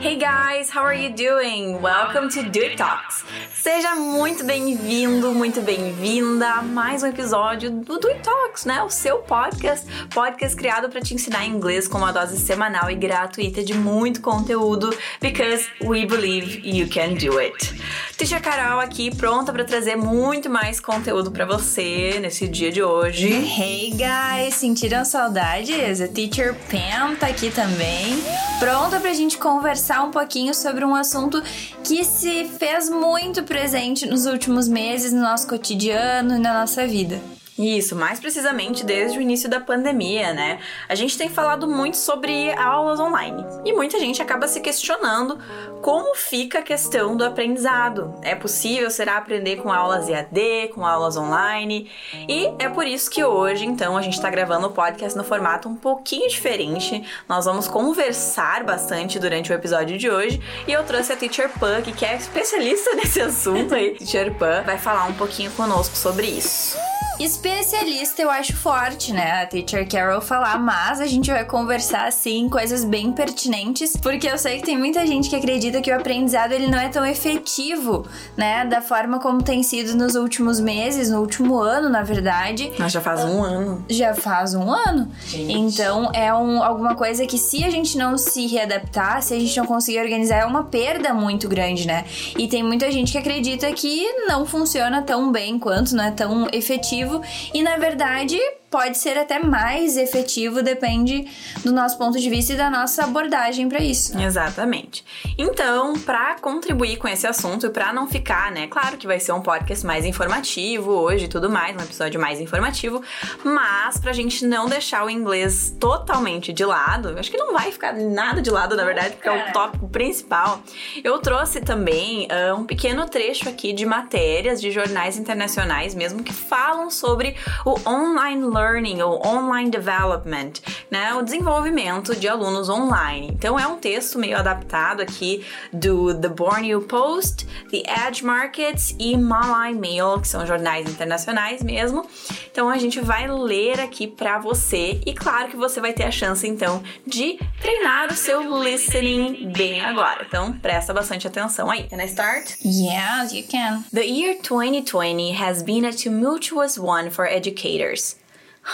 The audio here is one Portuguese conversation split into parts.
Hey guys, how are you doing? Welcome to It Talks. Seja muito bem-vindo, muito bem-vinda a mais um episódio do It Talks, né? O seu podcast, podcast criado para te ensinar inglês com uma dose semanal e gratuita de muito conteúdo, because we believe you can do it. Teacher Carol aqui, pronta para trazer muito mais conteúdo para você nesse dia de hoje. Hey guys, sentiram saudades? A Teacher Pam tá aqui também, pronta pra gente conversar conversar um pouquinho sobre um assunto que se fez muito presente nos últimos meses no nosso cotidiano e na nossa vida. Isso, mais precisamente desde o início da pandemia, né? A gente tem falado muito sobre aulas online e muita gente acaba se questionando como fica a questão do aprendizado. É possível será aprender com aulas EAD, com aulas online? E é por isso que hoje, então, a gente está gravando o podcast no formato um pouquinho diferente. Nós vamos conversar bastante durante o episódio de hoje e eu trouxe a Teacher Pan, que é especialista nesse assunto aí. Teacher Pan vai falar um pouquinho conosco sobre isso. Especialista eu acho forte, né? A Teacher Carol falar, mas a gente vai conversar assim coisas bem pertinentes, porque eu sei que tem muita gente que acredita que o aprendizado ele não é tão efetivo, né? Da forma como tem sido nos últimos meses, no último ano, na verdade. Mas já faz um ano. Já faz um ano. Gente. Então é um, alguma coisa que se a gente não se readaptar, se a gente não conseguir organizar, é uma perda muito grande, né? E tem muita gente que acredita que não funciona tão bem quanto, não é tão efetivo efetivo e na verdade pode ser até mais efetivo, depende do nosso ponto de vista e da nossa abordagem para isso. Exatamente. Então, para contribuir com esse assunto e para não ficar, né, claro que vai ser um podcast mais informativo hoje e tudo mais, um episódio mais informativo, mas pra gente não deixar o inglês totalmente de lado, acho que não vai ficar nada de lado, na verdade, porque é o tópico principal. Eu trouxe também uh, um pequeno trecho aqui de matérias de jornais internacionais mesmo que falam sobre o online learning ou online development, né? O desenvolvimento de alunos online. Então é um texto meio adaptado aqui do The Borneo Post, The Edge Markets e Malay Mail, que são jornais internacionais mesmo. Então a gente vai ler aqui para você e claro que você vai ter a chance então de treinar o seu listening bem agora. Então presta bastante atenção aí. Can I start? Yes, you can. The year 2020 has been a tumultuous one for educators.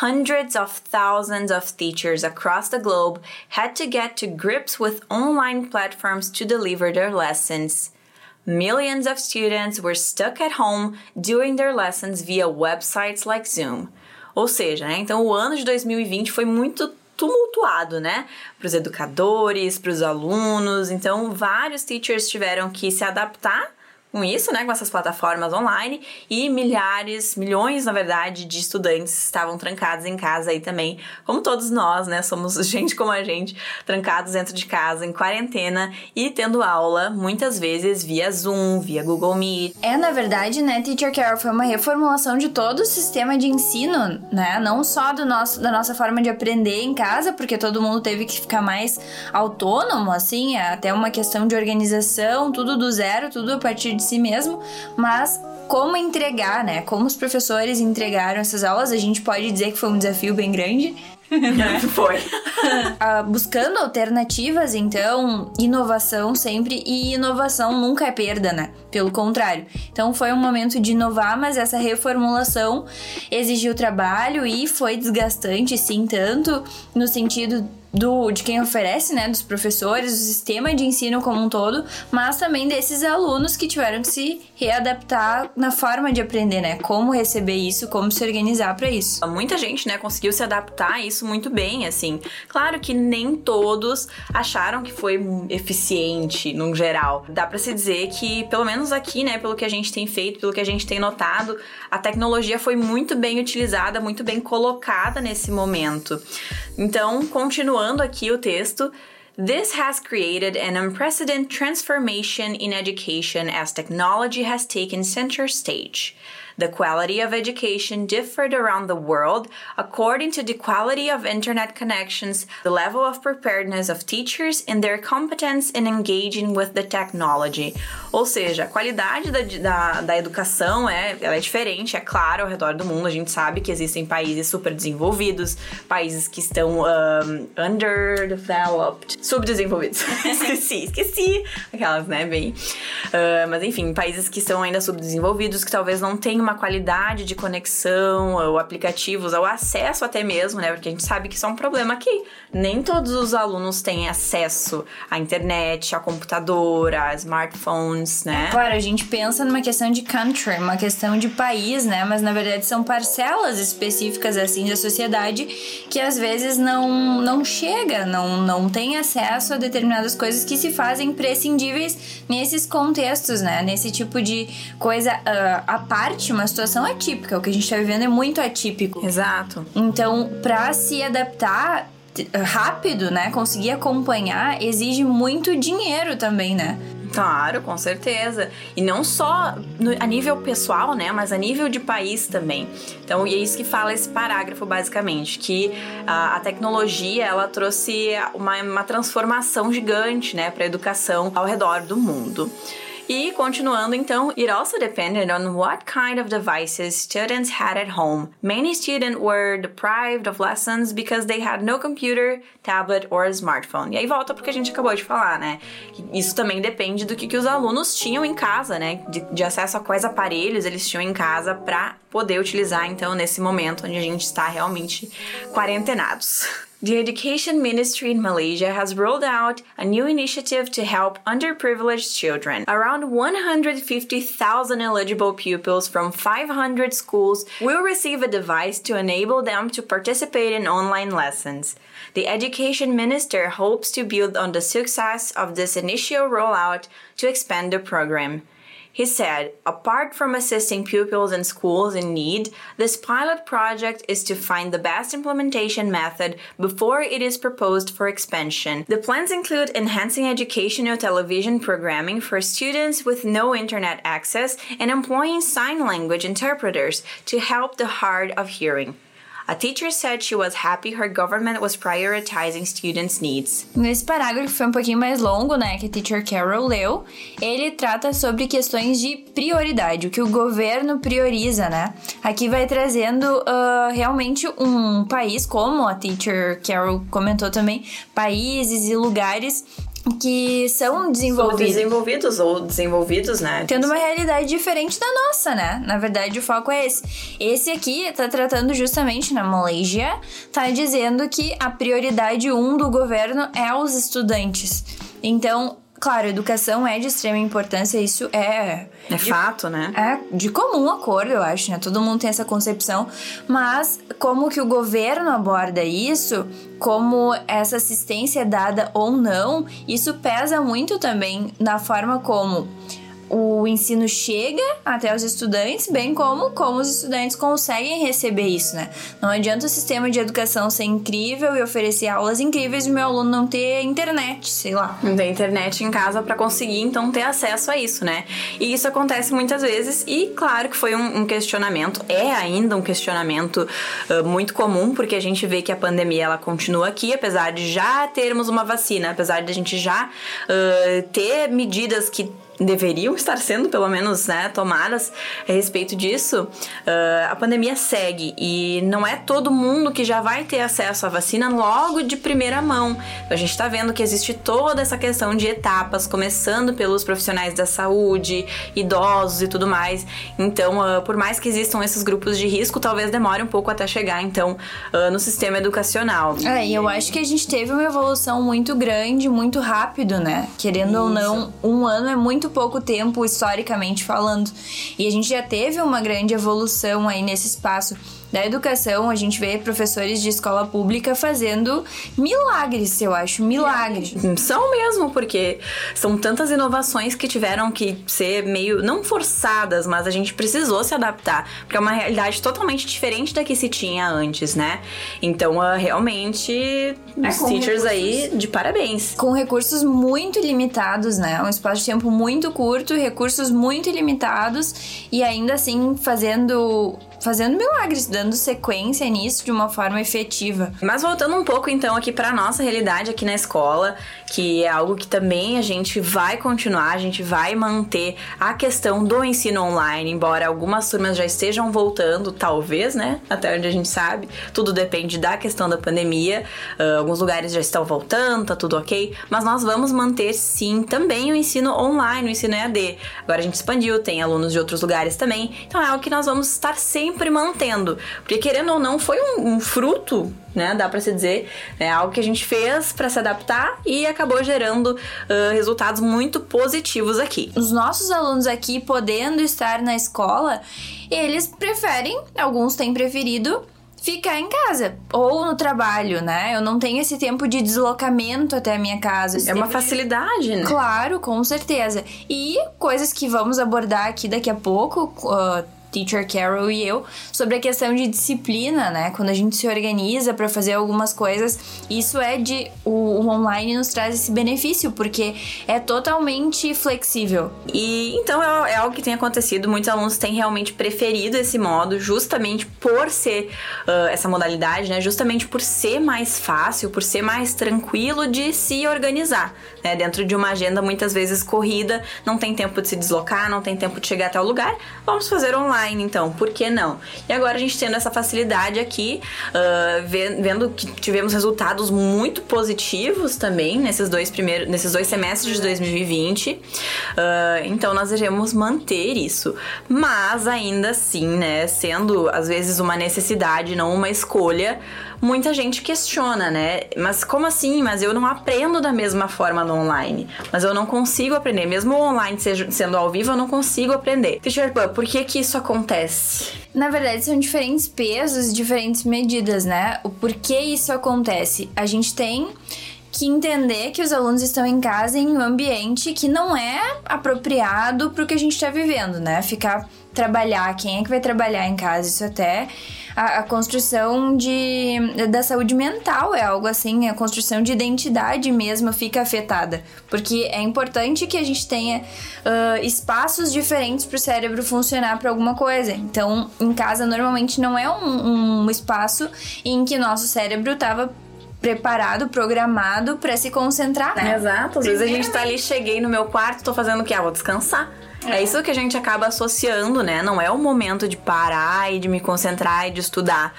Hundreds of thousands of teachers across the globe had to get to grips with online platforms to deliver their lessons. Millions of students were stuck at home doing their lessons via websites like Zoom. Ou seja, né, então o ano de 2020 foi muito tumultuado, né? Para os educadores, para os alunos. Então, vários teachers tiveram que se adaptar com isso, né, com essas plataformas online e milhares, milhões, na verdade, de estudantes estavam trancados em casa aí também, como todos nós, né, somos gente como a gente, trancados dentro de casa em quarentena e tendo aula muitas vezes via Zoom, via Google Meet. É, na verdade, né, Teacher Care foi uma reformulação de todo o sistema de ensino, né, não só do nosso da nossa forma de aprender em casa, porque todo mundo teve que ficar mais autônomo, assim, é até uma questão de organização, tudo do zero, tudo a partir de si mesmo, mas como entregar, né? Como os professores entregaram essas aulas, a gente pode dizer que foi um desafio bem grande. Né? Foi. uh, buscando alternativas, então, inovação sempre, e inovação nunca é perda, né? Pelo contrário. Então foi um momento de inovar, mas essa reformulação exigiu trabalho e foi desgastante, sim, tanto no sentido do, de quem oferece, né, dos professores, do sistema de ensino como um todo, mas também desses alunos que tiveram que se readaptar na forma de aprender, né? Como receber isso, como se organizar para isso. Muita gente, né, conseguiu se adaptar a isso muito bem, assim. Claro que nem todos acharam que foi eficiente no geral. Dá para se dizer que, pelo menos aqui, né, pelo que a gente tem feito, pelo que a gente tem notado, a tecnologia foi muito bem utilizada, muito bem colocada nesse momento. Então, continuando aqui o texto, This has created an unprecedented transformation in education as technology has taken center stage. The quality of education differed around the world according to the quality of internet connections, the level of preparedness of teachers, and their competence in engaging with the technology. Ou seja, a qualidade da, da, da educação é, ela é diferente, é claro, ao redor do mundo. A gente sabe que existem países super desenvolvidos, países que estão um, underdeveloped, subdesenvolvidos. esqueci, esqueci. Aquelas, né, bem. Uh, mas enfim, países que estão ainda subdesenvolvidos, que talvez não tenham uma qualidade de conexão, ou aplicativos, ou acesso até mesmo, né? Porque a gente sabe que isso é um problema aqui. Nem todos os alunos têm acesso à internet, a computador, a smartphones, né? Claro, a gente pensa numa questão de country, uma questão de país, né? Mas na verdade são parcelas específicas assim da sociedade que às vezes não não chega, não não tem acesso a determinadas coisas que se fazem prescindíveis nesses contextos, né? Nesse tipo de coisa uh, à parte, uma situação atípica. O que a gente tá vivendo é muito atípico. Exato. Então, para se adaptar rápido, né? Conseguir acompanhar exige muito dinheiro também, né? Claro, com certeza. E não só no, a nível pessoal, né? Mas a nível de país também. Então, e é isso que fala esse parágrafo, basicamente. Que a, a tecnologia, ela trouxe uma, uma transformação gigante, né? Para a educação ao redor do mundo. E continuando então, it also depended on what kind of devices students had at home. Many students were deprived of lessons because they had no computer, tablet or smartphone. E aí volta porque a gente acabou de falar, né? Isso também depende do que, que os alunos tinham em casa, né? De, de acesso a quais aparelhos eles tinham em casa para poder utilizar então nesse momento onde a gente está realmente quarentenados. The Education Ministry in Malaysia has rolled out a new initiative to help underprivileged children. Around 150,000 eligible pupils from 500 schools will receive a device to enable them to participate in online lessons. The Education Minister hopes to build on the success of this initial rollout to expand the program. He said, apart from assisting pupils and schools in need, this pilot project is to find the best implementation method before it is proposed for expansion. The plans include enhancing educational television programming for students with no internet access and employing sign language interpreters to help the hard of hearing. A teacher said she was happy her government was prioritizing students' needs. Nesse parágrafo foi um pouquinho mais longo, né, que a teacher Carol leu. Ele trata sobre questões de prioridade, o que o governo prioriza, né? Aqui vai trazendo uh, realmente um país, como a teacher Carol comentou também, países e lugares que são desenvolvidos. desenvolvidos ou desenvolvidos, né? Tendo uma realidade diferente da nossa, né? Na verdade, o foco é esse. Esse aqui tá tratando justamente na Malásia, tá dizendo que a prioridade um do governo é os estudantes. Então, Claro, educação é de extrema importância, isso é. É de, fato, né? É de comum acordo, eu acho, né? Todo mundo tem essa concepção. Mas como que o governo aborda isso, como essa assistência é dada ou não, isso pesa muito também na forma como o ensino chega até os estudantes, bem como como os estudantes conseguem receber isso, né? Não adianta o sistema de educação ser incrível e oferecer aulas incríveis e meu aluno não ter internet, sei lá. Não ter internet em casa para conseguir então ter acesso a isso, né? E isso acontece muitas vezes e claro que foi um, um questionamento, é ainda um questionamento uh, muito comum porque a gente vê que a pandemia ela continua aqui, apesar de já termos uma vacina, apesar de a gente já uh, ter medidas que deveriam estar sendo, pelo menos, né, tomadas a respeito disso, uh, a pandemia segue e não é todo mundo que já vai ter acesso à vacina logo de primeira mão. A gente está vendo que existe toda essa questão de etapas, começando pelos profissionais da saúde, idosos e tudo mais. Então, uh, por mais que existam esses grupos de risco, talvez demore um pouco até chegar, então, uh, no sistema educacional. É, e eu acho que a gente teve uma evolução muito grande, muito rápido, né? Querendo Isso. ou não, um ano é muito muito pouco tempo, historicamente falando. E a gente já teve uma grande evolução aí nesse espaço. Da educação, a gente vê professores de escola pública fazendo milagres, eu acho, milagres. São mesmo, porque são tantas inovações que tiveram que ser meio, não forçadas, mas a gente precisou se adaptar, porque é uma realidade totalmente diferente da que se tinha antes, né? Então, uh, realmente, é, os teachers recursos, aí, de parabéns. Com recursos muito limitados, né? Um espaço de tempo muito curto, recursos muito limitados e ainda assim fazendo fazendo milagres, dando sequência nisso de uma forma efetiva. Mas voltando um pouco então aqui para nossa realidade aqui na escola, que é algo que também a gente vai continuar, a gente vai manter a questão do ensino online, embora algumas turmas já estejam voltando, talvez, né? Até onde a gente sabe, tudo depende da questão da pandemia. Uh, alguns lugares já estão voltando, tá tudo ok, mas nós vamos manter sim também o ensino online, o ensino EAD. Agora a gente expandiu, tem alunos de outros lugares também, então é algo que nós vamos estar sempre mantendo. Porque querendo ou não, foi um, um fruto, né? Dá para se dizer, é algo que a gente fez para se adaptar e acabou gerando uh, resultados muito positivos aqui. Os nossos alunos aqui podendo estar na escola, eles preferem, alguns têm preferido ficar em casa ou no trabalho, né? Eu não tenho esse tempo de deslocamento até a minha casa. É uma facilidade, de... né? Claro, com certeza. E coisas que vamos abordar aqui daqui a pouco, uh, Teacher Carol e eu, sobre a questão de disciplina, né? Quando a gente se organiza para fazer algumas coisas, isso é de. O, o, online nos traz esse benefício, porque é totalmente flexível. E então é, é, algo que tem acontecido, muitos alunos têm realmente preferido esse modo, justamente por ser uh, essa modalidade, né? Justamente por ser mais fácil, por ser mais tranquilo de se organizar, né? Dentro de uma agenda muitas vezes corrida, não tem tempo de se deslocar, não tem tempo de chegar até o lugar, vamos fazer online online, então, por que não? E agora a gente tendo essa facilidade aqui, uh, vendo que tivemos resultados muito positivos também nesses dois primeiros, nesses dois semestres de 2020. Uh, então nós devemos manter isso. Mas ainda assim, né, sendo às vezes uma necessidade, não uma escolha, muita gente questiona, né? Mas como assim? Mas eu não aprendo da mesma forma no online. Mas eu não consigo aprender. Mesmo online seja, sendo ao vivo, eu não consigo aprender. Teacher por que que isso acontece? Na verdade, são diferentes pesos, diferentes medidas, né? O porquê isso acontece? A gente tem que entender que os alunos estão em casa em um ambiente que não é apropriado para o que a gente está vivendo, né? Ficar trabalhar, quem é que vai trabalhar em casa? Isso até a, a, construção de, da saúde mental é algo assim, a construção de identidade mesmo fica afetada. Porque é importante que a gente tenha uh, espaços diferentes para o cérebro funcionar para alguma coisa. Então, em casa, normalmente não é um, um espaço em que nosso cérebro estava preparado, programado para se concentrar, né? Exato. Às vezes a gente tá ali, cheguei no meu quarto, tô fazendo o quê? Ah, vou descansar. É. isso que a gente acaba associando, né? Não é o momento de parar e de me concentrar e de estudar.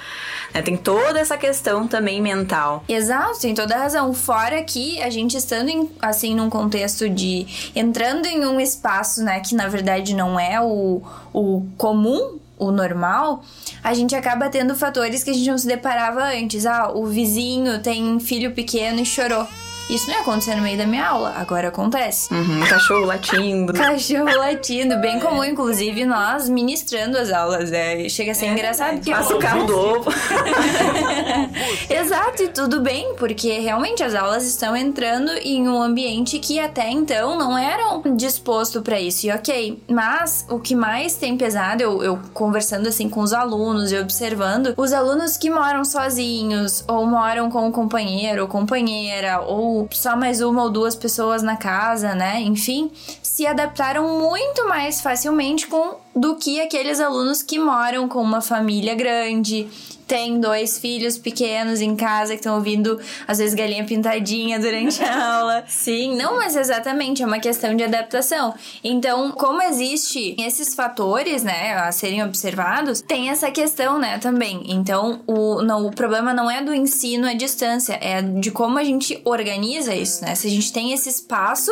Né? Tem toda essa questão também mental. Exato, tem toda a razão. Fora que a gente estando em, assim num contexto de entrando em um espaço, né, que na verdade não é o, o comum o normal, a gente acaba tendo fatores que a gente não se deparava antes. Ah, o vizinho tem filho pequeno e chorou. Isso não ia acontecer no meio da minha aula, agora acontece. Uhum, cachorro latindo. cachorro latindo, bem comum, inclusive nós ministrando as aulas. É, chega a ser é, engraçado. É, Passa o carro do ovo. Exato, e tudo bem, porque realmente as aulas estão entrando em um ambiente que até então não eram disposto para isso. E ok, mas o que mais tem pesado, eu, eu conversando assim com os alunos e observando, os alunos que moram sozinhos, ou moram com um companheiro ou companheira, ou só mais uma ou duas pessoas na casa, né? Enfim, se adaptaram muito mais facilmente com do que aqueles alunos que moram com uma família grande, tem dois filhos pequenos em casa que estão ouvindo, às vezes, galinha pintadinha durante a aula. Sim, não, mas exatamente, é uma questão de adaptação. Então, como existe esses fatores, né, a serem observados, tem essa questão, né, também. Então, o, não, o problema não é do ensino à distância, é de como a gente organiza isso, né? Se a gente tem esse espaço,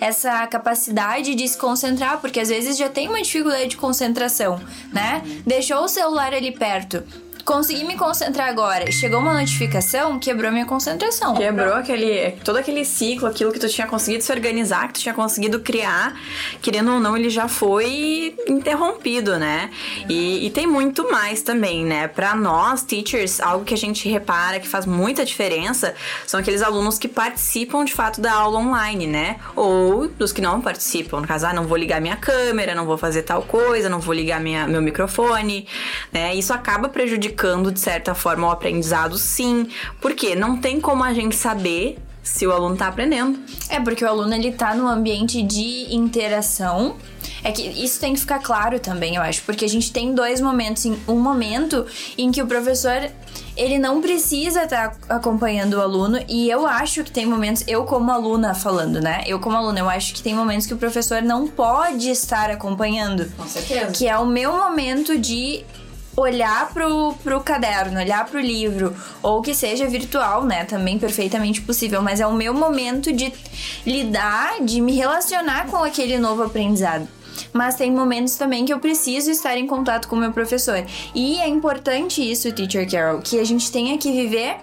essa capacidade de se concentrar, porque às vezes já tem uma dificuldade de concentração, né? Deixou o celular ali perto consegui me concentrar agora. Chegou uma notificação, quebrou minha concentração. Quebrou aquele, todo aquele ciclo, aquilo que tu tinha conseguido se organizar, que tu tinha conseguido criar, querendo ou não, ele já foi interrompido, né? E, e tem muito mais também, né? Para nós, teachers, algo que a gente repara que faz muita diferença são aqueles alunos que participam de fato da aula online, né? Ou dos que não participam. No caso, ah, não vou ligar minha câmera, não vou fazer tal coisa, não vou ligar minha, meu microfone, né? Isso acaba prejudicando, de certa forma, o aprendizado, sim. Porque não tem como a gente saber se o aluno tá aprendendo. É, porque o aluno ele tá no ambiente de interação. É que isso tem que ficar claro também, eu acho, porque a gente tem dois momentos, um momento em que o professor ele não precisa estar tá acompanhando o aluno e eu acho que tem momentos, eu como aluna falando, né? Eu como aluna, eu acho que tem momentos que o professor não pode estar acompanhando. Com certeza. Que é o meu momento de olhar pro, pro caderno, olhar pro livro, ou que seja virtual, né? Também perfeitamente possível, mas é o meu momento de lidar, de me relacionar com aquele novo aprendizado. Mas tem momentos também que eu preciso estar em contato com o meu professor. E é importante isso, Teacher Carol, que a gente tenha que viver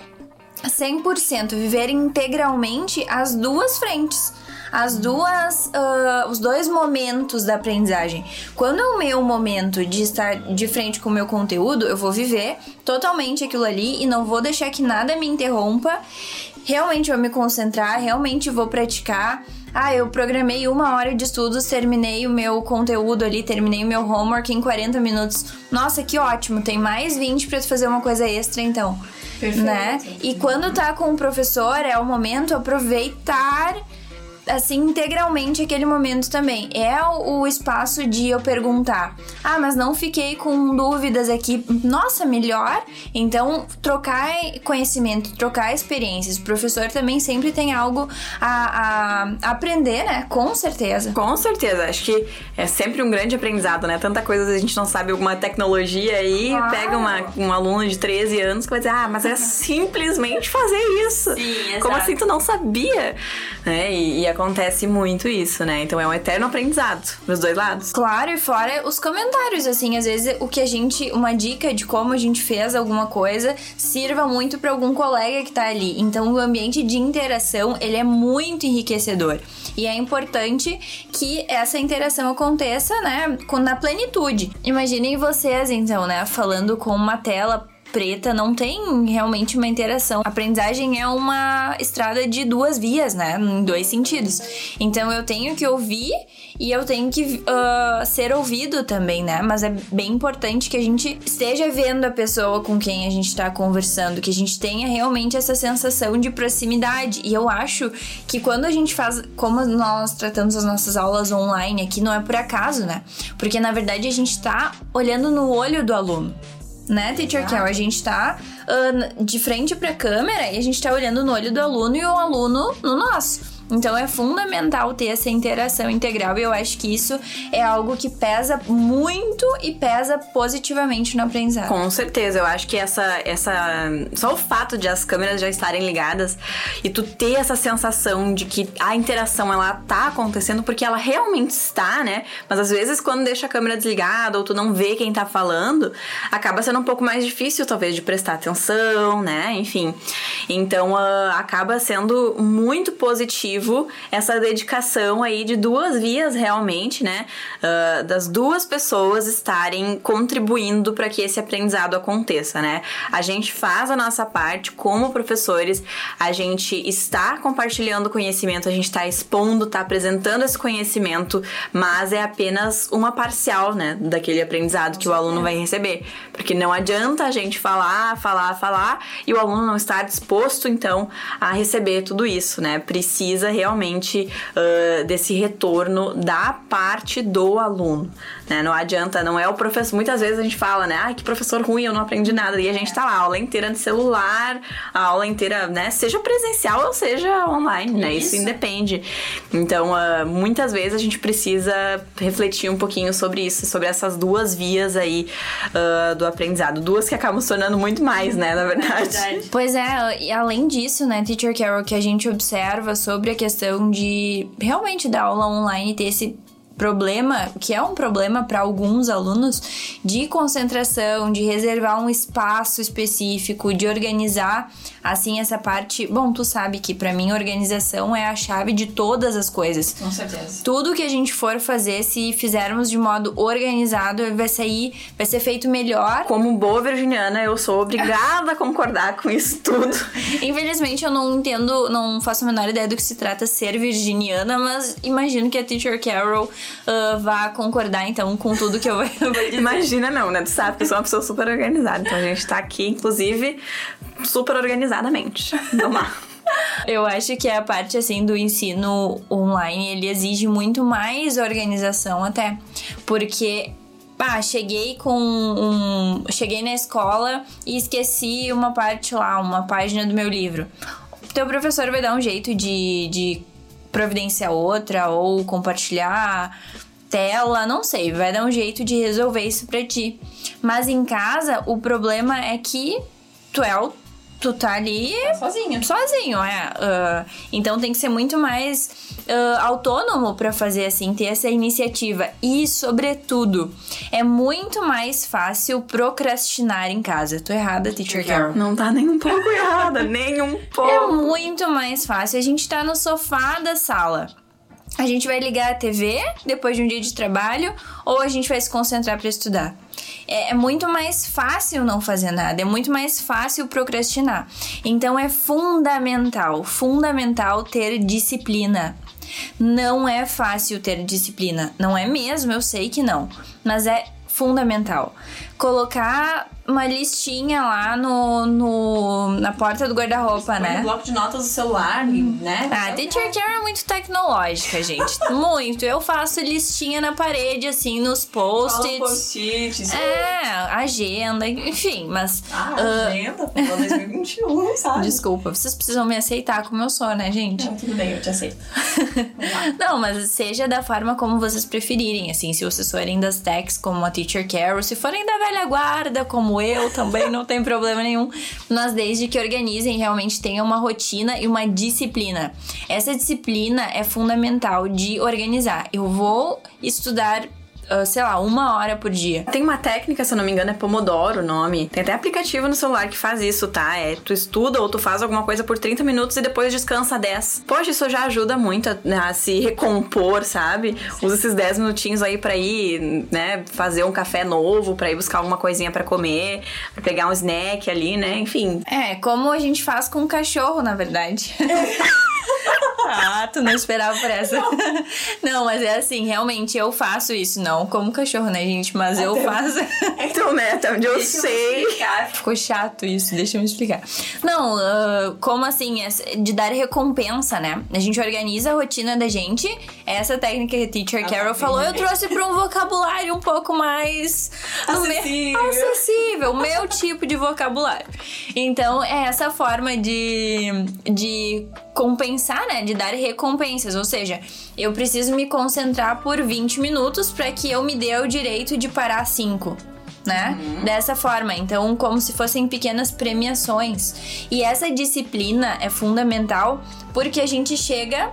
100%, viver integralmente as duas frentes as duas, uh, os dois momentos da aprendizagem. Quando é o meu momento de estar de frente com o meu conteúdo, eu vou viver totalmente aquilo ali e não vou deixar que nada me interrompa. Realmente vou me concentrar, realmente vou praticar. Ah, eu programei uma hora de estudos, terminei o meu conteúdo ali, terminei o meu homework em 40 minutos. Nossa, que ótimo! Tem mais 20 para fazer uma coisa extra, então. Perfeito. Né? E quando tá com o professor, é o momento aproveitar assim, integralmente aquele momento também. É o, o, espaço de eu perguntar: ah, mas não fiquei com dúvidas aqui. Nossa, melhor. Então, trocar conhecimento, trocar experiências. O professor também sempre tem algo a, a aprender, né? Com certeza. Com certeza. Acho que é sempre um grande aprendizado, né? Tanta coisa a gente não sabe alguma tecnologia aí, ah. pega uma, um aluno de 13 anos que vai dizer: ah, mas é simplesmente fazer isso. Sim, Como assim tu não sabia? Né? E, e acontece muito isso, né? Então é um eterno aprendizado dos dois lados. Claro, e fora os comentários, assim, às vezes o que a gente. Uma dica de como a gente fez alguma coisa sirva muito para algum colega que tá ali. Então o ambiente de interação, ele é muito enriquecedor. E é importante que essa interação aconteça, né, na plenitude. Imaginem vocês, então, né, falando com uma tela preta não tem realmente uma interação. A aprendizagem é uma estrada de duas vias, né? Em dois sentidos. Então eu tenho que ouvir e eu tenho que uh, ser ouvido também, né? Mas é bem importante que a gente esteja vendo a pessoa com quem a gente está conversando, que a gente tenha realmente essa sensação de proximidade. E eu acho que quando a gente faz, como nós tratamos as nossas aulas online aqui, não é por acaso, né? Porque na verdade a gente está olhando no olho do aluno né, Teacher Kel? A gente tá uh, de frente pra câmera e a gente tá olhando no olho do aluno e o aluno no nosso. Então é fundamental ter essa interação integral e eu acho que isso é algo que pesa muito e pesa positivamente no aprendizado. Com certeza, eu acho que essa essa só o fato de as câmeras já estarem ligadas e tu ter essa sensação de que a interação ela tá acontecendo porque ela realmente está, né? Mas às vezes quando deixa a câmera desligada ou tu não vê quem tá falando, acaba sendo um pouco mais difícil talvez de prestar atenção, né? Enfim. Então uh, acaba sendo muito positivo essa dedicação aí de duas vias realmente, né? Uh, das duas pessoas estarem contribuindo para que esse aprendizado aconteça, né? A gente faz a nossa parte como professores, a gente está compartilhando conhecimento, a gente está expondo, está apresentando esse conhecimento, mas é apenas uma parcial, né, daquele aprendizado que o aluno vai receber, porque não adianta a gente falar, falar, falar e o aluno não estar disposto então a receber tudo isso, né? Precisa realmente uh, desse retorno da parte do aluno. Né? Não adianta, não é o professor. Muitas vezes a gente fala, né? Ai, que professor ruim, eu não aprendi nada. E a gente tá lá, a aula inteira de celular, a aula inteira, né? Seja presencial ou seja online, né? Isso, Isso independe. Então, uh, muitas vezes a gente precisa refletir um pouquinho sobre isso, sobre essas duas vias aí uh, do aprendizado. Duas que acabam tornando muito mais, né? Na verdade. verdade. Pois é, e além disso, né, Teacher Carol, que a gente observa sobre a questão de realmente dar aula online ter esse problema, que é um problema para alguns alunos, de concentração, de reservar um espaço específico, de organizar assim essa parte. Bom, tu sabe que para mim organização é a chave de todas as coisas. Com certeza. Tudo que a gente for fazer, se fizermos de modo organizado, vai sair, vai ser feito melhor. Como boa virginiana, eu sou obrigada a concordar com isso tudo. Infelizmente, eu não entendo, não faço a menor ideia do que se trata ser virginiana, mas imagino que a Teacher Carol uh, vá concordar então com tudo que eu vou dizer. Imagina não, né? Tu sabe que eu sou uma pessoa super organizada. Então a gente tá aqui, inclusive, super organizadamente. Vamos lá. Eu acho que a parte assim do ensino online, ele exige muito mais organização até, porque ah, cheguei com um, cheguei na escola e esqueci uma parte lá, uma página do meu livro. O teu professor vai dar um jeito de, de providenciar outra ou compartilhar tela, não sei, vai dar um jeito de resolver isso pra ti. Mas em casa, o problema é que tu é tu tá ali sozinho. Sozinho, é. Uh, então tem que ser muito mais uh, autônomo para fazer assim, ter essa iniciativa. E, sobretudo, é muito mais fácil procrastinar em casa. Tô errada, Teacher Carol? Não tá nem um pouco errada, nem um pouco. É muito mais fácil. A gente tá no sofá da sala. A gente vai ligar a TV depois de um dia de trabalho ou a gente vai se concentrar para estudar? É, é, muito mais fácil não fazer nada, é muito mais fácil procrastinar. Então é fundamental, fundamental ter disciplina. Não é fácil ter disciplina, não é mesmo, eu sei que não, mas é fundamental. Colocar uma listinha lá no, no na porta do guarda-roupa, né? No bloco de notas do celular, né? Ah, Teacher Care é muito tecnológica, gente. muito. Eu faço listinha na parede, assim, nos post-its. Post é, agenda, enfim, mas. Ah, uh... agenda, pô, 2021, sabe? Desculpa, vocês precisam me aceitar como eu sou, né, gente? Não, tudo bem, eu te aceito. Não, mas seja da forma como vocês preferirem, assim, se vocês forem das techs como a Teacher Care, se forem da velha guarda como eu também, não tem problema nenhum. Mas desde que organizem, realmente tenham uma rotina e uma disciplina. Essa disciplina é fundamental de organizar. Eu vou estudar uh, sei lá, uma hora por dia. Tem uma técnica, se eu não me engano, é Pomodoro o nome. Tem até aplicativo no celular que faz isso, tá? É tu estuda ou tu faz alguma coisa por 30 minutos e depois descansa 10. Poxa, isso já ajuda muito a, né, a se recompor, sabe? Usa esses 10 minutinhos aí para ir, né, fazer um café novo, para ir buscar alguma coisinha para comer, pra pegar um snack ali, né? Enfim. É, como a gente faz com o cachorro, na verdade. ah, tu não esperava por essa. Não. não. mas é assim, realmente eu faço isso, não como cachorro, né, gente? Mas eu faço. Então, né, até onde eu deixa sei. Eu Ficou chato isso, deixa eu me explicar. Não, uh, como assim, de dar recompensa, né? A gente organiza a rotina da gente. Essa técnica que a Teacher Carol falou, eu trouxe para um vocabulário um pouco mais acessível. acessível, meu tipo de vocabulário. Então, é essa forma de, de compensar, né? De dar recompensas. Ou seja, eu preciso me concentrar por 20 minutos para que eu me dê o direito de parar 5. Né? Uhum. Dessa forma, então, como se fossem pequenas premiações. E essa disciplina é fundamental porque a gente chega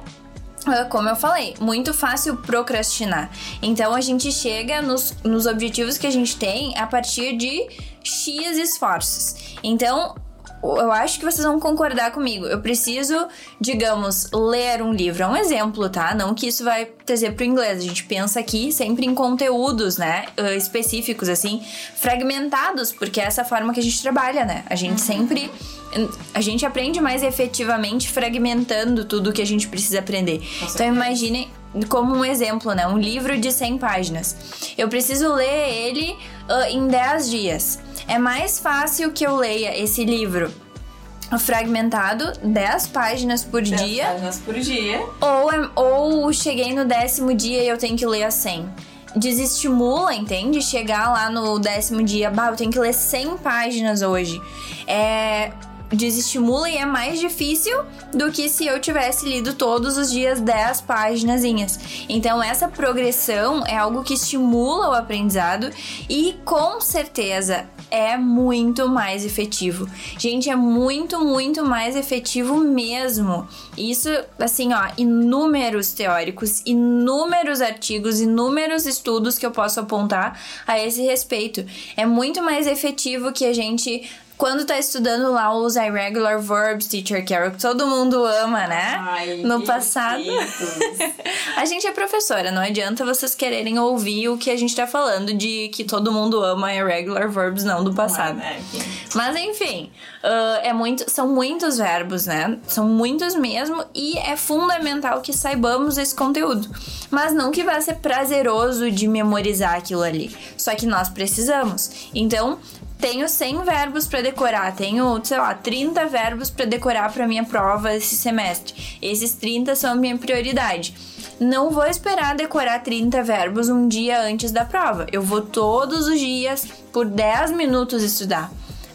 ah, como eu falei, muito fácil procrastinar. Então a gente chega nos, nos objetivos que a gente tem a partir de X esforços. Então, eu acho que vocês vão concordar comigo. Eu preciso, digamos, ler um livro. É um exemplo, tá? Não que isso vai trazer pro inglês. A gente pensa aqui sempre em conteúdos, né? Uh, específicos, assim, fragmentados, porque é essa forma que a gente trabalha, né? A gente uhum. sempre. A gente aprende mais efetivamente fragmentando tudo que a gente precisa aprender. Então imaginem como um exemplo, né? Um livro de 100 páginas. Eu preciso ler ele uh, em 10 dias. É mais fácil que eu leia esse livro fragmentado, 10 páginas por 10 dia. páginas por dia. Ou, é, ou cheguei no décimo dia e eu tenho que ler a 100 desestimula, entende? Chegar lá no décimo dia, bah, eu tenho que ler 100 páginas hoje. É, desestimula e é mais difícil do que se eu tivesse lido todos os dias 10 páginas. Então, essa progressão é algo que estimula o aprendizado e com certeza é muito mais efetivo. Gente, é muito, muito mais efetivo mesmo. Isso, assim, ó, inúmeros teóricos, inúmeros artigos, inúmeros estudos que eu posso apontar a esse respeito. É muito mais efetivo que a gente quando tá estudando lá os irregular verbs, teacher Carol, que todo mundo ama, né? Ai, no passado. a gente é professora, não adianta vocês quererem ouvir o que a gente tá falando de que todo mundo ama irregular verbs, não do passado. É, Mas enfim, uh, é muito, são muitos verbos, né? São muitos mesmo e é fundamental que saibamos esse conteúdo. Mas não que vá ser prazeroso de memorizar aquilo ali. Só que nós precisamos. Então, tenho 100 verbos para decorar, tenho, sei lá, 30 verbos para decorar para minha prova esse semestre. Esses 30 são a minha prioridade. Não vou esperar decorar 30 verbos um dia antes da prova. Eu vou todos os dias por 10 minutos estudar.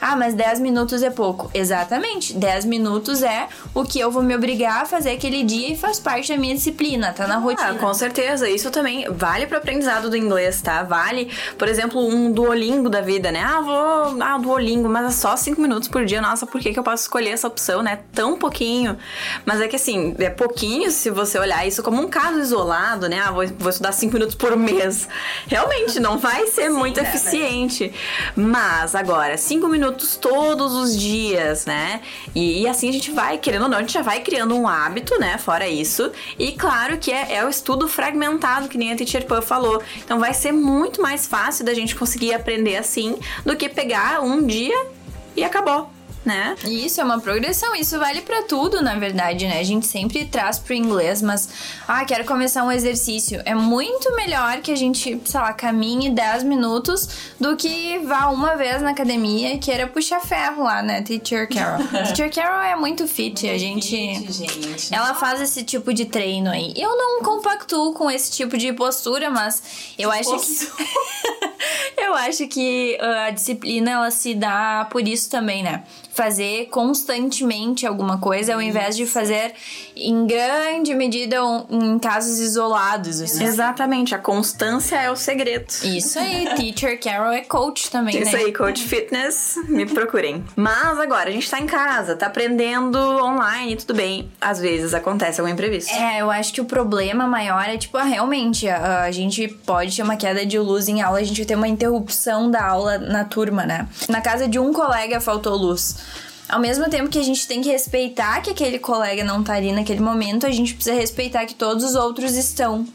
Ah, mas 10 minutos é pouco. Exatamente. 10 minutos é o que eu vou me obrigar a fazer aquele dia e faz parte da minha disciplina, tá na rotina. Ah, com certeza. Isso também vale pro aprendizado do inglês, tá? Vale, por exemplo, um Duolingo da vida, né? Ah, vou. Ah, Duolingo, mas é só 5 minutos por dia. Nossa, por que, que eu posso escolher essa opção, né? Tão pouquinho. Mas é que assim, é pouquinho se você olhar isso como um caso isolado, né? Ah, vou, vou estudar 5 minutos por mês. Realmente, não vai ser Sim, muito é, eficiente. Mas agora, 5 minutos minutos todos os dias, né? E, e, assim a gente vai, querendo ou não, a gente já vai criando um hábito, né? Fora isso. E claro que é, é o estudo fragmentado, que nem a Teacher Pan falou. Então vai ser muito mais fácil da gente conseguir aprender assim do que pegar um dia e acabou né? Isso é uma progressão, isso vale para tudo, na verdade, né? A gente sempre traz pro inglês, mas ah, quero começar um exercício. É muito melhor que a gente, sei lá, caminhe 10 minutos do que vá uma vez na academia e queira puxar ferro lá, né? Teacher Carol. Teacher Carol é muito fit, a gente, fit, gente. Ela faz esse tipo de treino aí. Eu não compactuo com esse tipo de postura, mas eu acho que eu acho que uh, a disciplina ela se dá por isso também, né? Fazer constantemente alguma coisa, ao invés de fazer em grande medida em casos isolados. Assim. Exatamente, a constância é o segredo. Isso aí, Teacher Carol é coach também, Isso né? aí, coach fitness, me procurem. Mas agora, a gente tá em casa, tá aprendendo online, tudo bem. Às vezes acontece algum imprevisto. É, eu acho que o problema maior é, tipo, realmente, a, a gente pode ter uma queda de luz em aula, a gente vai ter uma interrupção da aula na turma, né? Na casa de um colega faltou luz. Ao mesmo tempo que a gente tem que respeitar que aquele colega não tá ali naquele momento, a gente precisa respeitar que todos os outros estão.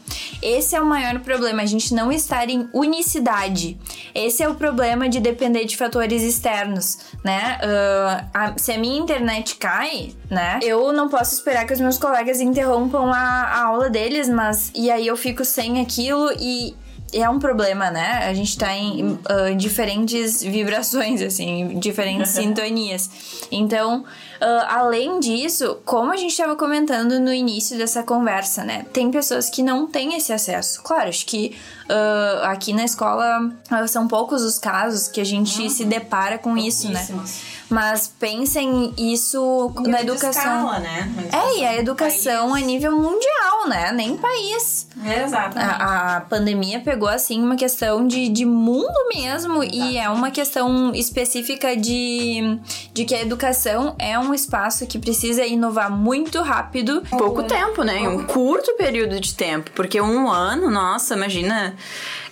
Esse é o maior problema, a gente não estar em unicidade. Esse é o problema de depender de fatores externos, né? Uh, a, se a minha internet cai, né? Eu não posso esperar que os meus colegas interrompam a, a aula deles, mas e aí eu fico sem aquilo e é um problema, né? A gente tá em uh, diferentes vibrações, assim, diferentes sintonias. Então, uh, além disso, como a gente estava comentando no início dessa conversa, né? Tem pessoas que não têm esse acesso. Claro, acho que uh, aqui na escola são poucos os casos que a gente uhum. se depara com isso, né? Mas pensem isso em na educação. Escala, né? É, e a educação país. a nível mundial, né? Nem país. É, exatamente. A, a, pandemia pegou, assim, uma questão de, de mundo mesmo. Exato. E é uma questão específica de, de que a educação é um espaço que precisa inovar muito rápido. Pouco tempo, né? Em um curto período de tempo. Porque um ano, nossa, imagina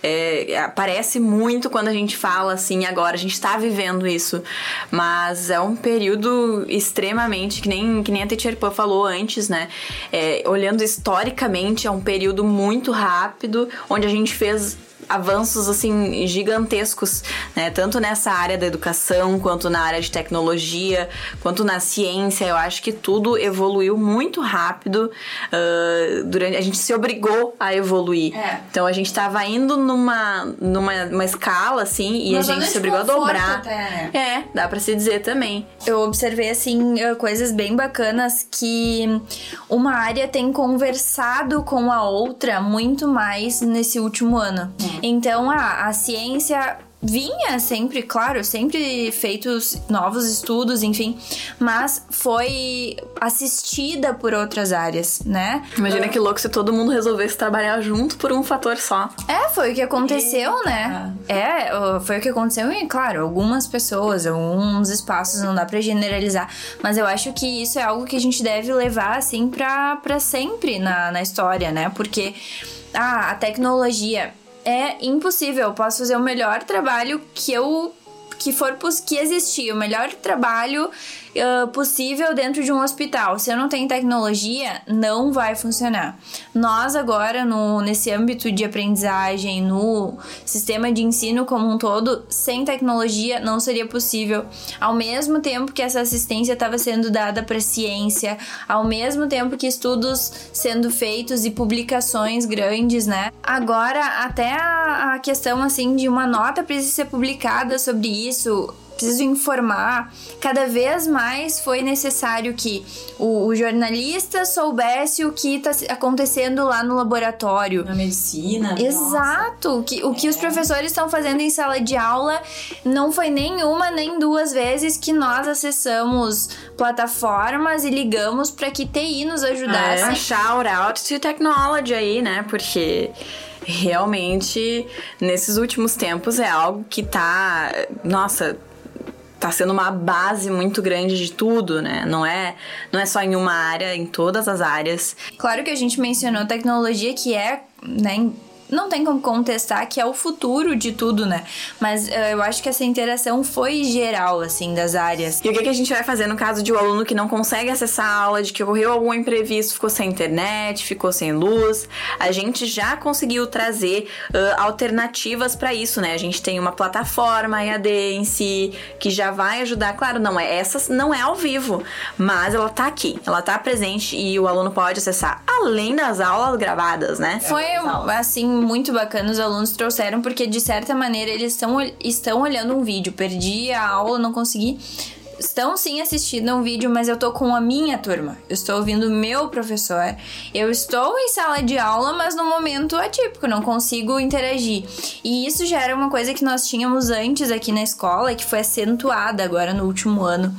é, aparece muito quando a gente fala assim, agora a gente está vivendo isso, mas é um período extremamente, que nem, que nem a Teacher Pan falou antes, né? É, olhando historicamente, é um período muito rápido, onde a gente fez avanços assim gigantescos, né? Tanto nessa área da educação, quanto na área de tecnologia, quanto na ciência. Eu acho que tudo evoluiu muito rápido. Uh, durante a gente se obrigou a evoluir. É. Então a gente estava indo numa numa uma escala assim e a gente se obrigou a dobrar. Até, né? É, dá para se dizer também. Eu observei assim coisas bem bacanas que uma área tem conversado com a outra muito mais nesse último ano. É. Então, a, a ciência vinha sempre, claro, sempre feitos novos estudos, enfim, mas foi assistida por outras áreas, né? Imagina que louco se todo mundo resolvesse trabalhar junto por um fator só. É, foi o que aconteceu, né? É, foi o que aconteceu e, claro, algumas pessoas, alguns espaços, não dá pra generalizar, mas eu acho que isso é algo que a gente deve levar, assim, pra, pra sempre na, na história, né? Porque ah, a tecnologia é impossível. Eu posso fazer o melhor trabalho que eu que for que existir, o melhor trabalho uh, possível dentro de um hospital. Se eu não tenho tecnologia, não vai funcionar. Nós agora, no, nesse âmbito de aprendizagem, no sistema de ensino como um todo, sem tecnologia não seria possível. Ao mesmo tempo que essa assistência estava sendo dada para ciência, ao mesmo tempo que estudos sendo feitos e publicações grandes, né? Agora, até a, a questão assim de uma nota precisa ser publicada sobre isso preciso informar. Cada vez mais foi necessário que o, o jornalista soubesse o que está acontecendo lá no laboratório. Na medicina. Exato. Que, o que os professores estão fazendo em sala de aula não foi nem uma nem duas vezes que nós acessamos plataformas e ligamos para que TI nos ajudasse. É, shout out to technology aí, né? Porque realmente nesses últimos tempos é algo que tá, nossa, tá sendo uma base muito grande de tudo, né? Não é, não é só em uma área, em todas as áreas. Claro que a gente mencionou tecnologia que é, né, não tem como contestar que é o futuro de tudo, né? Mas uh, eu acho que essa interação foi geral, assim, das áreas. E o que, que a gente vai fazer no caso de um aluno que não consegue acessar a aula, de que ocorreu algum imprevisto, ficou sem internet, ficou sem luz? A gente já conseguiu trazer uh, alternativas para isso, né? A gente tem uma plataforma EAD em si que já vai ajudar. Claro, não é essa, não é ao vivo, mas ela tá aqui, ela tá presente e o aluno pode acessar, além das aulas gravadas, né? Foi assim muito bacana os alunos trouxeram, porque de certa maneira eles estão, estão olhando um vídeo. Perdi a aula, não consegui estão sim assistindo um vídeo, mas eu tô com a minha turma. Eu estou ouvindo o meu professor. Eu estou em sala de aula, mas no momento atípico, não consigo interagir. E isso já era uma coisa que nós tínhamos antes aqui na escola, que foi acentuada agora no último ano.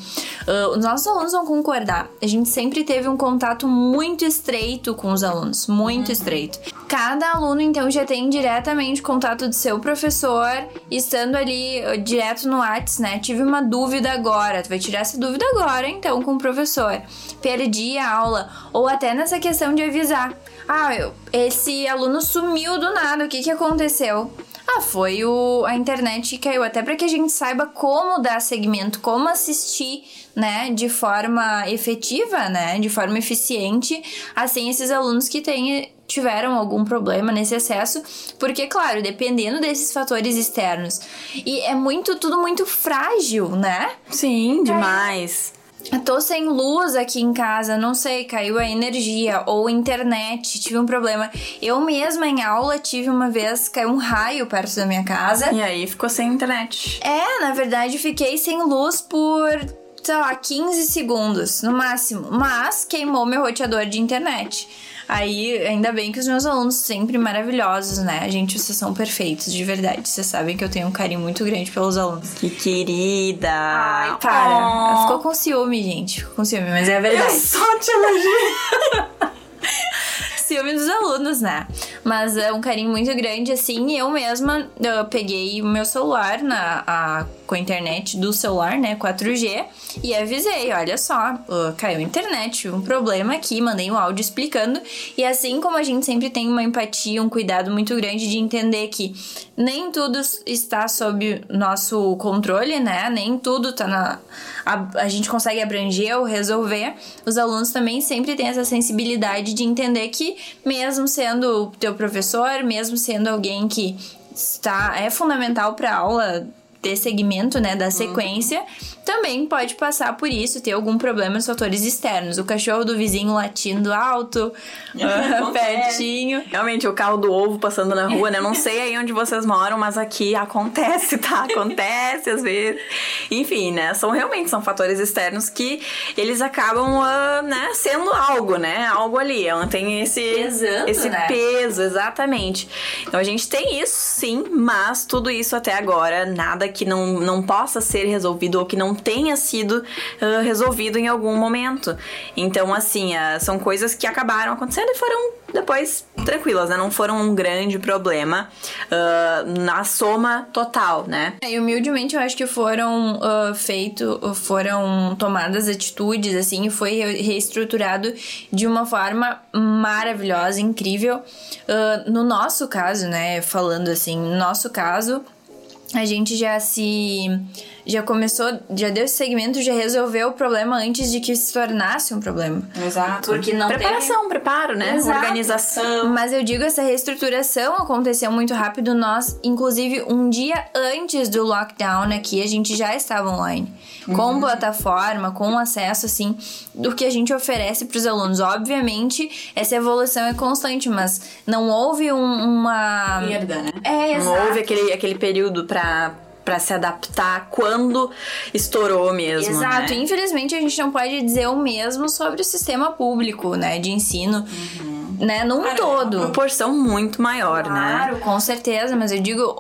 Uh, os nossos alunos vão concordar. A gente sempre teve um contato muito estreito com os alunos, muito estreito. Cada aluno, então, já tem diretamente contato do seu professor, estando ali uh, direto no WhatsApp, né? Tive uma dúvida agora vai tirar essa dúvida agora, então, com o professor. Perdi a aula. Ou até nessa questão de avisar. Ah, eu, esse aluno sumiu do nada, o que, que aconteceu? Ah, foi o, a internet que caiu. Até para que a gente saiba como dar segmento, como assistir, né, de forma efetiva, né, de forma eficiente, assim, esses alunos que têm tiveram algum problema nesse acesso, porque claro, dependendo desses fatores externos. E é muito tudo muito frágil, né? Sim, demais. Eu tô sem luz aqui em casa, não sei, caiu a energia ou internet, tive um problema. Eu mesma em aula tive uma vez, caiu um raio perto da minha casa. E aí ficou sem internet. É, na verdade fiquei sem luz por, sei lá, 15 segundos no máximo, mas queimou meu roteador de internet. Aí, ainda bem que os meus alunos sempre maravilhosos, né? Gente, vocês são perfeitos, de verdade. Vocês sabem que eu tenho um carinho muito grande pelos alunos. Que querida! Ai, para. Oh. Ficou com ciúme, gente. Ficou com ciúme, mas é verdade. Eu só te elogio. ciúme dos alunos, né? Mas é um carinho muito grande, assim. Eu mesma eu peguei o meu celular na, a, com a internet do celular, né? 4G, e avisei: olha só, caiu a internet, um problema aqui. Mandei um áudio explicando. E assim como a gente sempre tem uma empatia, um cuidado muito grande de entender que nem tudo está sob nosso controle, né? Nem tudo tá na. A, a gente consegue abranger ou resolver. Os alunos também sempre têm essa sensibilidade de entender que, mesmo sendo teu professor, mesmo sendo alguém que está é fundamental para a aula ter segmento, né, da sequência, também pode passar por isso, ter algum problema nos fatores externos. O cachorro do vizinho latindo alto, uh, pertinho. Realmente, o carro do ovo passando na rua, né? Não sei aí onde vocês moram, mas aqui acontece, tá? Acontece às vezes. Enfim, né? São realmente são fatores externos que eles acabam, uh, né, sendo algo, né? Algo ali. Tem esse, Pesando, esse né? peso, exatamente. Então a gente tem isso sim, mas tudo isso até agora, nada que não, não possa ser resolvido ou que não tenha sido uh, resolvido em algum momento. Então, assim, uh, são coisas que acabaram acontecendo e foram depois tranquilas, né? Não foram um grande problema uh, na soma total, né? E humildemente eu acho que foram uh, feito, foram tomadas atitudes, assim, e foi reestruturado de uma forma maravilhosa, incrível. Uh, no nosso caso, né? Falando assim, no nosso caso, a gente já se já começou, já deu esse segmento, já resolveu o problema antes de que se tornasse um problema. Exato. Porque não Preparação, teve... preparo, né? Exato. Organização. Mas eu digo, essa reestruturação aconteceu muito rápido. Nós, inclusive, um dia antes do lockdown aqui, a gente já estava online. Uhum. Com plataforma, com acesso, assim, do que a gente oferece para os alunos. Obviamente, essa evolução é constante, mas não houve um, uma... Perda, né? É, exato. Não houve aquele, aquele período pra para se adaptar quando estourou mesmo. Exato. Né? Infelizmente a gente não pode dizer o mesmo sobre o sistema público, né, de ensino. Uhum. Né, num claro, todo. É uma proporção muito maior, claro, né? Claro, com certeza, mas eu digo,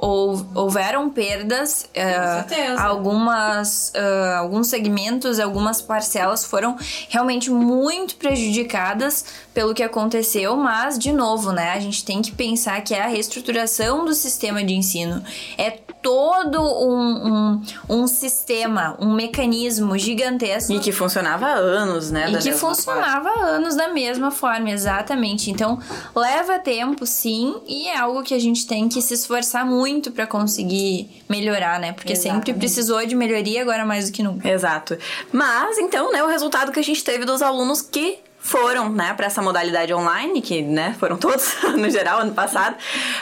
houveram perdas, uh, algumas, uh, alguns segmentos, algumas parcelas foram realmente muito prejudicadas pelo que aconteceu, mas, de novo, né, a gente tem que pensar que é a reestruturação do sistema de ensino. É todo um, um, um sistema, um mecanismo gigantesco. E que funcionava há anos, né? E que funcionava há anos da mesma forma, exatamente. Então, leva tempo, sim, e é algo que a gente tem que se esforçar muito para conseguir melhorar, né? Porque exatamente. sempre precisou de melhoria, agora mais do que nunca. Exato. Mas, então, né, o resultado que a gente teve dos alunos que foram, né, para essa modalidade online, que, né, foram todos no geral ano passado,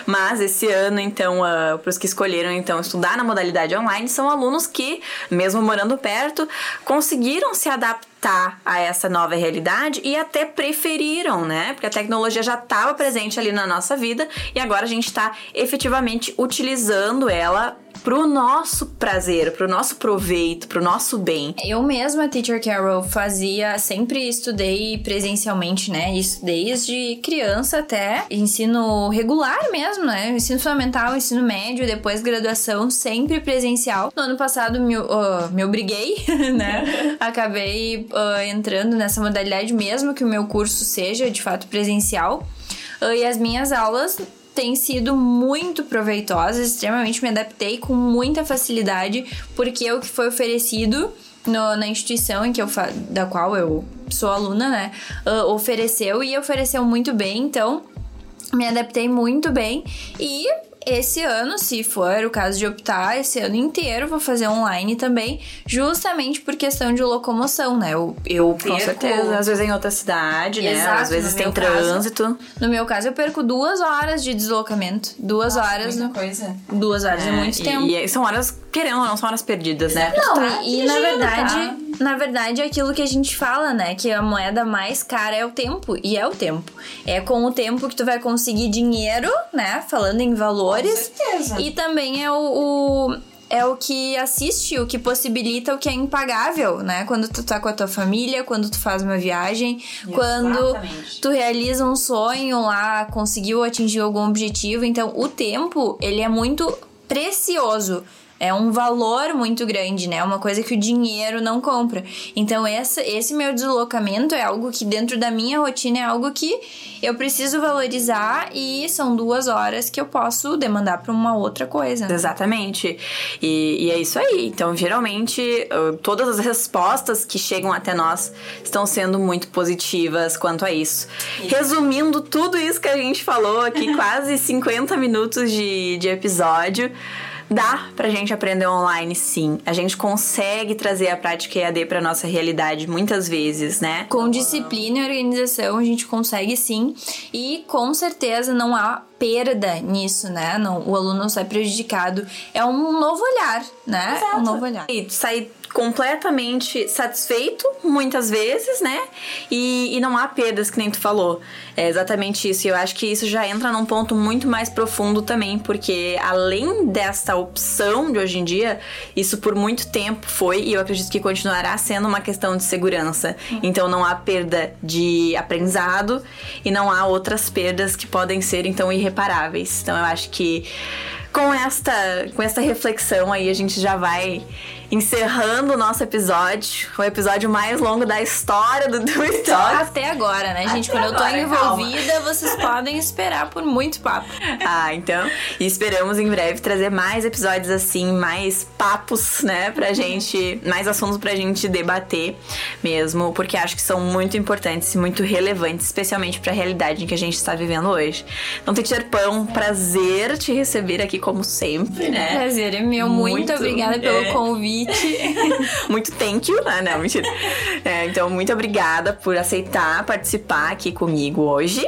mas esse ano, então, uh, para os que escolheram, então, estudar na modalidade online, são alunos que, mesmo morando perto, conseguiram se adaptar a essa nova realidade e até preferiram, né? Porque a tecnologia já estava presente ali na nossa vida e agora a gente está efetivamente utilizando ela pro nosso prazer, pro nosso proveito, pro nosso bem. Eu mesma, Teacher Carol, fazia, sempre estudei presencialmente, né? Isso desde criança até ensino regular mesmo, né? Ensino fundamental, ensino médio, depois graduação, sempre presencial. No ano passado me, uh, me obriguei, né? Acabei uh, entrando nessa modalidade mesmo que o meu curso seja de fato presencial. E as minhas aulas têm sido muito proveitosas, extremamente me adaptei com muita facilidade, porque o que foi oferecido no, na instituição em que eu da qual eu sou aluna, né, uh, ofereceu e ofereceu muito bem, então me adaptei muito bem e esse ano, se for o caso de optar, esse ano inteiro vou fazer online também, justamente por questão de locomoção, né? Eu, eu perco... Com certeza, às vezes em outra cidade, né? Exato, Às vezes tem meu caso- trânsito. No meu caso, eu perco duas horas de deslocamento. Duas horas. Muita coisa. Duas horas é, muito e, tempo. E são horas, querendo ou não, são horas perdidas, né? Não, Tá e, e na dirigindo, verdade, tá? Na verdade é aquilo que a gente fala, né? Que a moeda mais cara é o tempo. E é o tempo. É com o tempo que tu vai conseguir dinheiro, né? Falando em valores. Com certeza. E também é o, o- é o que assiste, o que possibilita o que é impagável, né? Quando tu tá com a tua família, quando tu faz uma viagem, quando Exatamente. tu realiza um sonho lá, conseguiu atingir algum objetivo. Então, o tempo, ele é muito precioso. É um valor muito grande, né? Uma coisa que o dinheiro não compra. Então, essa, esse meu deslocamento é algo que, dentro da minha rotina, é algo que eu preciso valorizar e são duas horas que eu posso demandar para uma outra coisa. Exatamente. E, e é isso aí. Então, geralmente, todas as respostas que chegam até nós estão sendo muito positivas quanto a isso. Resumindo tudo isso que a gente falou aqui, quase 50 minutos de, de episódio. Dá pra gente aprender online, sim. A gente consegue trazer a prática EAD pra nossa realidade muitas vezes, né? Com disciplina e organização a gente consegue sim. E com certeza não há perda nisso, né? Não, o aluno não sai prejudicado. É um novo olhar, né? Exato. Um novo olhar. E sair completamente satisfeito, muitas vezes, né? E, e não há perdas, que nem tu falou. É exatamente isso. E eu acho que isso já entra num ponto muito mais profundo também, porque além dessa opção de hoje em dia, isso por muito tempo foi, e eu acredito que continuará sendo uma questão de segurança. Então não há perda de aprendizado e não há outras perdas que podem ser, então, irreparáveis. Então eu acho que com esta, com esta reflexão aí, a gente já vai encerrando o nosso episódio, o episódio mais longo da história do Do Talk. Até agora, né, gente? Até Quando eu tô agora, envolvida, vocês podem esperar por muito papo. Ah, então, e esperamos em breve trazer mais episódios assim, mais papos, né, pra gente, mais assuntos pra gente debater mesmo, porque acho que são muito importantes e muito relevantes, especialmente pra realidade em que a gente está vivendo hoje. Então, Teacher Pão, prazer te receber aqui como sempre, né? Prazer é meu. Muito, Muito, obrigada pelo é. convite. muito thank you. Ah, não, mentira. É, então, muito obrigada por aceitar participar aqui comigo hoje.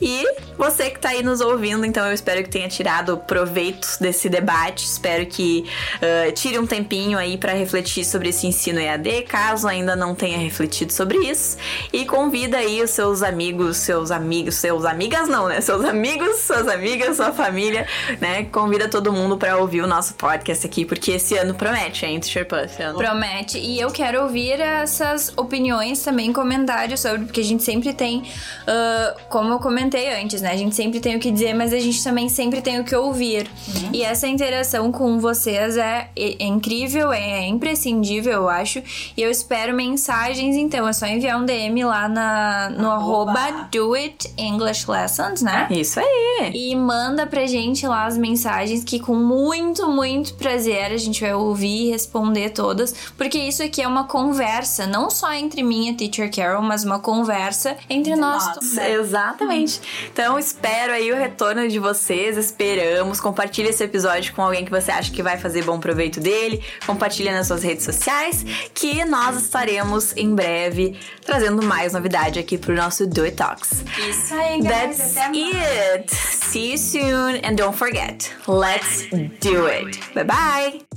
E você que tá aí nos ouvindo, então eu espero que tenha tirado proveito desse debate. Espero que ah, tire um tempinho aí para refletir sobre esse ensino EAD, caso ainda não tenha refletido sobre isso. E convida aí os seus amigos, seus amigos, seus amigas não, né? Seus amigos, suas amigas, sua família, né? Convida todo mundo para ouvir o nosso podcast aqui, porque esse ano promete, hein, Teacher Puff? ano. Promete. E eu quero ouvir essas opiniões também, comentários sobre, porque a gente sempre tem, ah, como eu comentei antes, né? A gente sempre tem o que dizer, mas a gente também sempre tem o que ouvir. E essa interação com vocês é, é incrível, é imprescindível, eu acho. E eu espero mensagens, então é só enviar um DM lá na, no arroba Do It English Lessons, né? Isso aí. E manda pra gente lá as mensagens que com muito, muito prazer a gente vai ouvir e responder todas, porque isso aqui é uma conversa, não só entre mim e a Teacher Carol, mas uma conversa entre nós. todos. Exatamente. Então, espero aí o retorno de vocês. Esperamos. Compartilhe esse episódio com alguém que você acha que vai fazer bom proveito dele. Compartilhe nas suas redes sociais. Que nós estaremos em breve trazendo mais novidade aqui pro nosso Do It Talks. Isso aí, guys. That's Até mais. it. See you soon. And don't forget, let's do it. Bye bye.